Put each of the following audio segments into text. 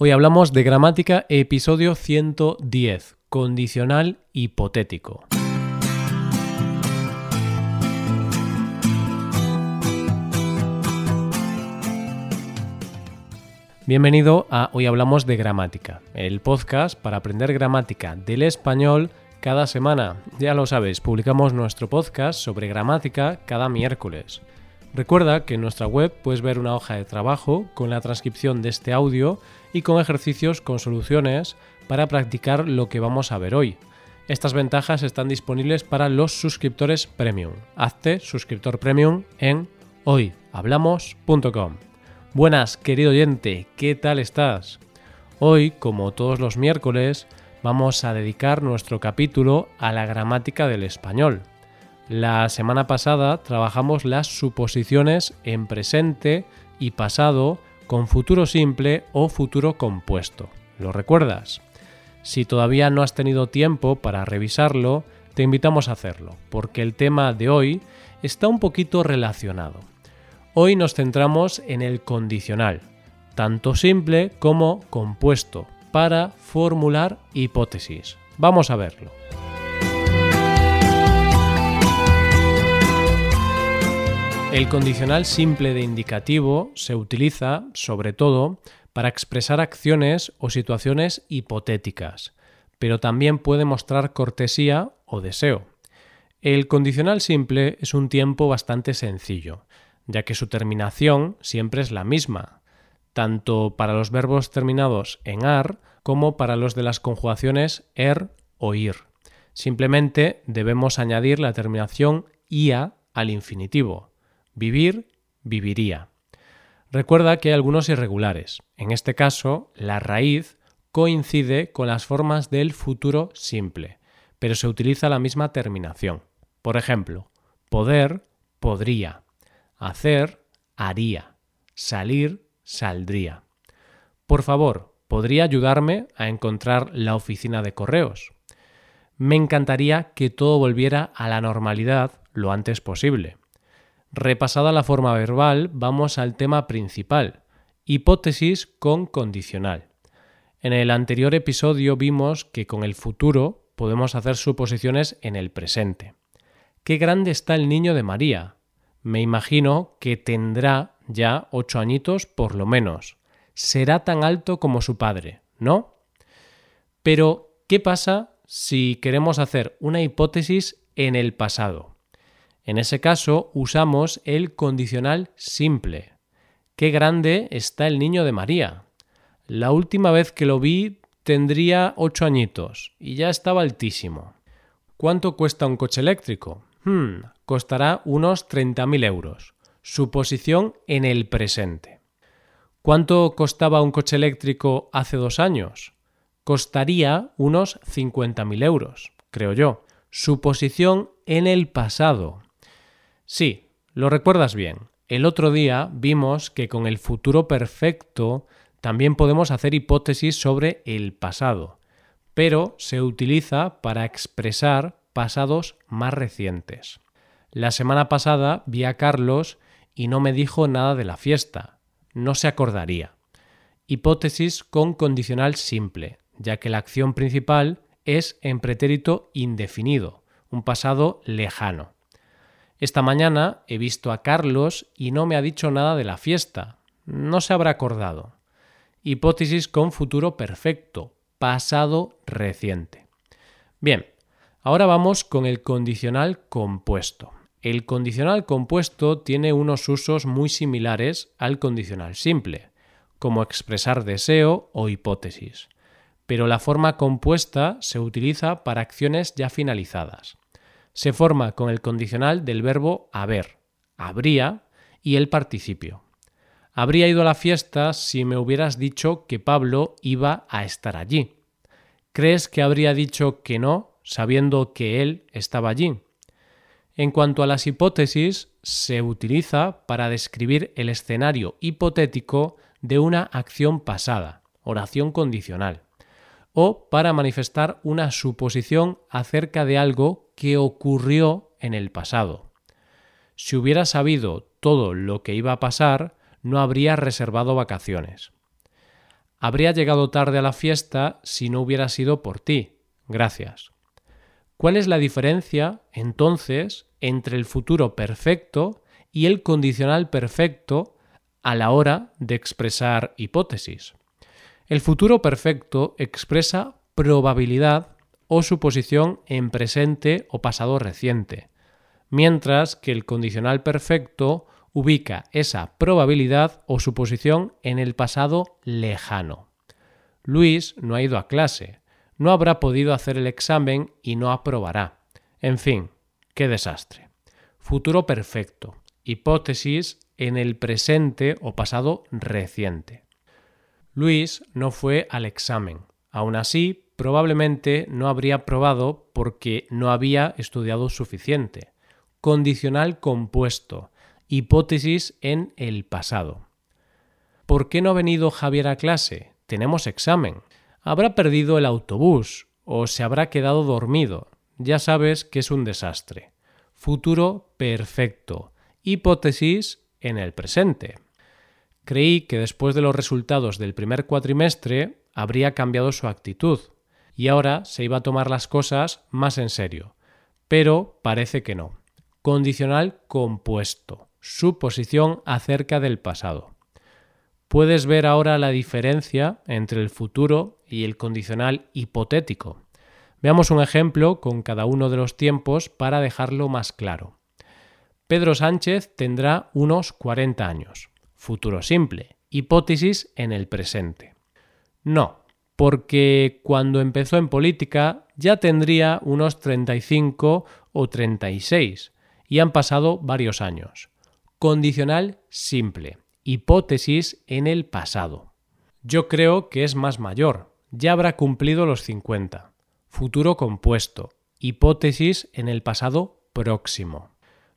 Hoy hablamos de gramática, episodio 110, condicional hipotético. Bienvenido a Hoy Hablamos de Gramática, el podcast para aprender gramática del español cada semana. Ya lo sabes, publicamos nuestro podcast sobre gramática cada miércoles. Recuerda que en nuestra web puedes ver una hoja de trabajo con la transcripción de este audio y con ejercicios con soluciones para practicar lo que vamos a ver hoy. Estas ventajas están disponibles para los suscriptores premium. Hazte suscriptor premium en hoyhablamos.com. Buenas, querido oyente, ¿qué tal estás? Hoy, como todos los miércoles, vamos a dedicar nuestro capítulo a la gramática del español. La semana pasada trabajamos las suposiciones en presente y pasado con futuro simple o futuro compuesto. ¿Lo recuerdas? Si todavía no has tenido tiempo para revisarlo, te invitamos a hacerlo, porque el tema de hoy está un poquito relacionado. Hoy nos centramos en el condicional, tanto simple como compuesto, para formular hipótesis. Vamos a verlo. El condicional simple de indicativo se utiliza, sobre todo, para expresar acciones o situaciones hipotéticas, pero también puede mostrar cortesía o deseo. El condicional simple es un tiempo bastante sencillo, ya que su terminación siempre es la misma, tanto para los verbos terminados en ar como para los de las conjugaciones er o ir. Simplemente debemos añadir la terminación ia al infinitivo. Vivir, viviría. Recuerda que hay algunos irregulares. En este caso, la raíz coincide con las formas del futuro simple, pero se utiliza la misma terminación. Por ejemplo, poder, podría. Hacer, haría. Salir, saldría. Por favor, ¿podría ayudarme a encontrar la oficina de correos? Me encantaría que todo volviera a la normalidad lo antes posible. Repasada la forma verbal, vamos al tema principal, hipótesis con condicional. En el anterior episodio vimos que con el futuro podemos hacer suposiciones en el presente. ¿Qué grande está el niño de María? Me imagino que tendrá ya ocho añitos por lo menos. Será tan alto como su padre, ¿no? Pero, ¿qué pasa si queremos hacer una hipótesis en el pasado? En ese caso usamos el condicional simple. Qué grande está el niño de María. La última vez que lo vi tendría ocho añitos y ya estaba altísimo. ¿Cuánto cuesta un coche eléctrico? Hmm, costará unos 30.000 euros. Suposición en el presente. ¿Cuánto costaba un coche eléctrico hace dos años? Costaría unos 50.000 euros, creo yo. Suposición en el pasado. Sí, lo recuerdas bien. El otro día vimos que con el futuro perfecto también podemos hacer hipótesis sobre el pasado, pero se utiliza para expresar pasados más recientes. La semana pasada vi a Carlos y no me dijo nada de la fiesta. No se acordaría. Hipótesis con condicional simple, ya que la acción principal es en pretérito indefinido, un pasado lejano. Esta mañana he visto a Carlos y no me ha dicho nada de la fiesta. No se habrá acordado. Hipótesis con futuro perfecto, pasado reciente. Bien, ahora vamos con el condicional compuesto. El condicional compuesto tiene unos usos muy similares al condicional simple, como expresar deseo o hipótesis, pero la forma compuesta se utiliza para acciones ya finalizadas se forma con el condicional del verbo haber, habría y el participio. Habría ido a la fiesta si me hubieras dicho que Pablo iba a estar allí. ¿Crees que habría dicho que no, sabiendo que él estaba allí? En cuanto a las hipótesis, se utiliza para describir el escenario hipotético de una acción pasada, oración condicional, o para manifestar una suposición acerca de algo que ocurrió en el pasado. Si hubiera sabido todo lo que iba a pasar, no habría reservado vacaciones. Habría llegado tarde a la fiesta si no hubiera sido por ti. Gracias. ¿Cuál es la diferencia, entonces, entre el futuro perfecto y el condicional perfecto a la hora de expresar hipótesis? El futuro perfecto expresa probabilidad o suposición en presente o pasado reciente, mientras que el condicional perfecto ubica esa probabilidad o suposición en el pasado lejano. Luis no ha ido a clase, no habrá podido hacer el examen y no aprobará. En fin, qué desastre. Futuro perfecto. Hipótesis en el presente o pasado reciente. Luis no fue al examen. Aún así, probablemente no habría probado porque no había estudiado suficiente. Condicional compuesto. Hipótesis en el pasado. ¿Por qué no ha venido Javier a clase? Tenemos examen habrá perdido el autobús o se habrá quedado dormido. Ya sabes que es un desastre. Futuro perfecto. Hipótesis en el presente. Creí que después de los resultados del primer cuatrimestre habría cambiado su actitud y ahora se iba a tomar las cosas más en serio. Pero parece que no. Condicional compuesto. Suposición acerca del pasado. Puedes ver ahora la diferencia entre el futuro y el condicional hipotético. Veamos un ejemplo con cada uno de los tiempos para dejarlo más claro. Pedro Sánchez tendrá unos 40 años. Futuro simple. Hipótesis en el presente. No, porque cuando empezó en política ya tendría unos 35 o 36 y han pasado varios años. Condicional simple hipótesis en el pasado. Yo creo que es más mayor, ya habrá cumplido los 50. Futuro compuesto, hipótesis en el pasado próximo.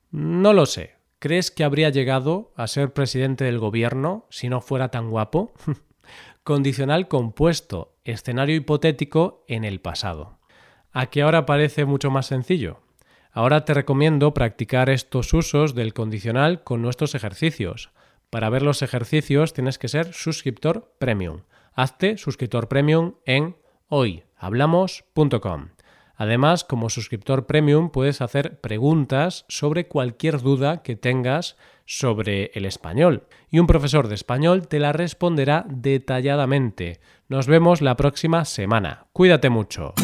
No lo sé. ¿Crees que habría llegado a ser presidente del gobierno si no fuera tan guapo? Condicional compuesto, escenario hipotético en el pasado. ¿A qué ahora parece mucho más sencillo? Ahora te recomiendo practicar estos usos del condicional con nuestros ejercicios. Para ver los ejercicios tienes que ser suscriptor premium. Hazte suscriptor premium en hoyhablamos.com. Además, como suscriptor premium puedes hacer preguntas sobre cualquier duda que tengas sobre el español y un profesor de español te la responderá detalladamente. Nos vemos la próxima semana. Cuídate mucho.